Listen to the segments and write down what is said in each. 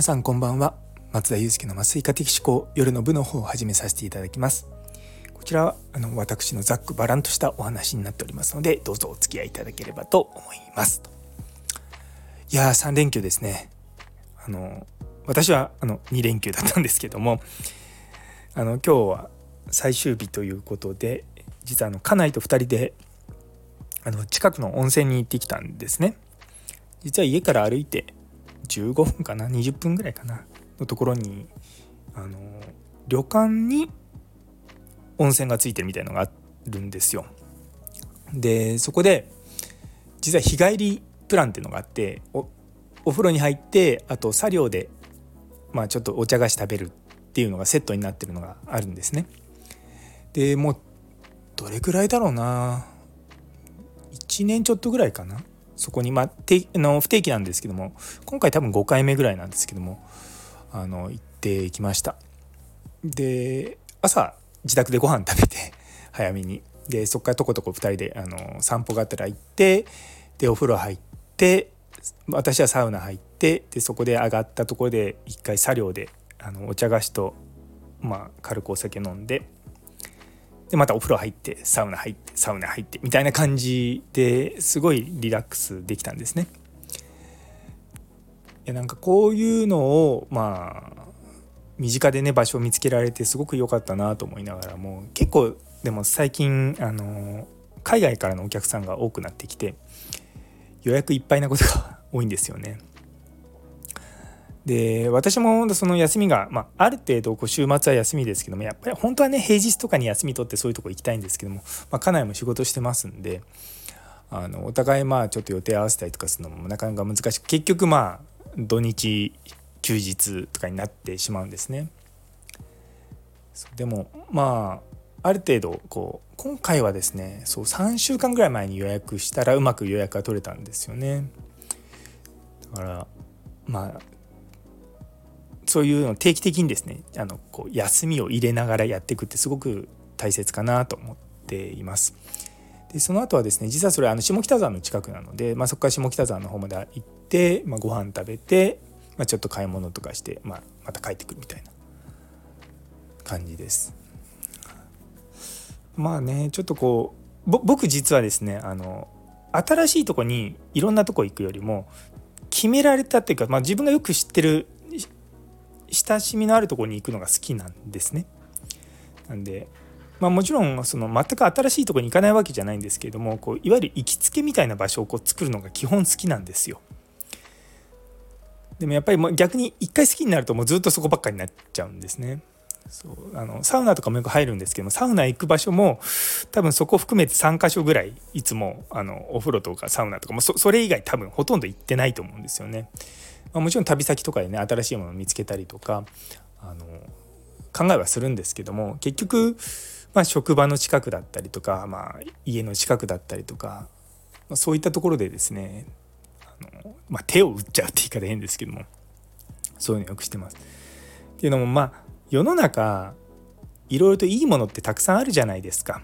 皆さんこんばんは。松田祐介の麻酔科的思考夜の部の方を始めさせていただきます。こちらはあの私のざっくばらんとしたお話になっておりますのでどうぞお付き合いいただければと思います。いやー3連休ですね。あの私はあの2連休だったんですけどもあの今日は最終日ということで実はあの家内と2人であの近くの温泉に行ってきたんですね。実は家から歩いて15分かな？20分ぐらいかな？のところにあの旅館に温泉がついてるみたいのがあるんですよ。でそこで実は日帰りプランっていうのがあっておお風呂に入ってあと作業で、まあ、ちょっとお茶菓子食べるっていうのがセットになってるのがあるんですね。でもうどれくらいだろうな？1年ちょっとぐらいかな？そこに、まあ、の不定期なんですけども今回多分5回目ぐらいなんですけどもあの行ってきました。で朝自宅でご飯食べて 早めに。でそこからとことこ2人であの散歩がてら行ってでお風呂入って私はサウナ入ってでそこで上がったところで一回作業であのお茶菓子と、まあ、軽くお酒飲んででまたお風呂入ってサウナ入ってサウナ入ってみたいな感じですごいリラックスできたんですね。いやなんかこういうのをまあ身近でね場所を見つけられてすごく良かったなと思いながらも結構でも最近あの海外からのお客さんが多くなってきて予約いっぱいなことが多いんですよね。で私もその休みが、まあ、ある程度こう週末は休みですけどもやっぱり本当はね平日とかに休み取ってそういうとこ行きたいんですけども、まあ、家内も仕事してますんであのお互いまあちょっと予定合わせたりとかするのもなかなか難しく結局まあ土日休日とかになってしまうんですね。でもまあある程度こう今回はですねそう3週間ぐらい前に予約したらうまく予約が取れたんですよね。だからまあそういうの定期的にですねあのこう休みを入れながらやっていくってすごく大切かなと思っています。でその後はですね実はそれあの下北沢の近くなので、まあ、そこから下北沢の方まで行って、まあ、ご飯食べて、まあ、ちょっと買い物とかして、まあ、また帰ってくるみたいな感じです。まあねちょっとこう僕実はですねあの新しいとこにいろんなとこ行くよりも決められたっていうか、まあ、自分がよく知ってる親しみのあるとこに行くのが好きなんですね。なんでまあ、もちろんその全く新しいとこに行かないわけじゃないんですけれどもこういわゆる行きつけみたいな場所をこう作るのが基本好きなんですよ。でもやっぱりも逆に一回好きになるともうずっとそこばっかになっちゃうんですね。そうあのサウナとかもよく入るんですけどもサウナ行く場所も多分そこ含めて3か所ぐらいいつもあのお風呂とかサウナとかもそれ以外多分ほとんど行ってないと思うんですよね。まあ、もちろん旅先とかでね新しいものを見つけたりとかあの考えはするんですけども結局、まあ、職場の近くだったりとか、まあ、家の近くだったりとか、まあ、そういったところでですねあの、まあ、手を打っちゃうって言い方変ですけどもそういうのよくしてます。っていうのもまあ世の中いろいろといいものってたくさんあるじゃないですか。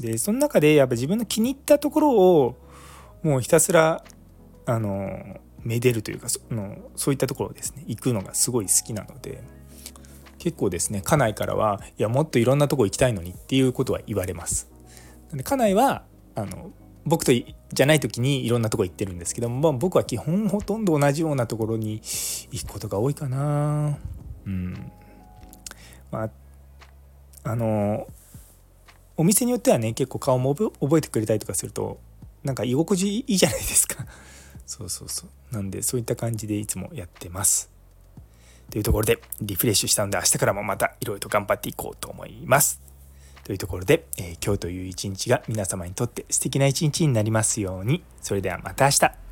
でその中でやっぱ自分の気に入ったところをもうひたすらあのめでるというかそのそういったところですね行くのがすごい好きなので結構ですね家内からはいやもっといろんなとこ行きたいのにっていうことは言われます。で家内はあの僕とじゃない時にいろんなとこ行ってるんですけども、まあ、僕は基本ほとんど同じようなところに行くことが多いかな。うんまああのお店によってはね結構顔も覚えてくれたりとかするとなんか居心地いいじゃないですかそうそうそう。なんでそういった感じでいつもやってます。というところでリフレッシュしたので明日からもまたいろいろと頑張っていこうと思います。というところで、えー、今日という一日が皆様にとって素敵な一日になりますように。それではまた明日。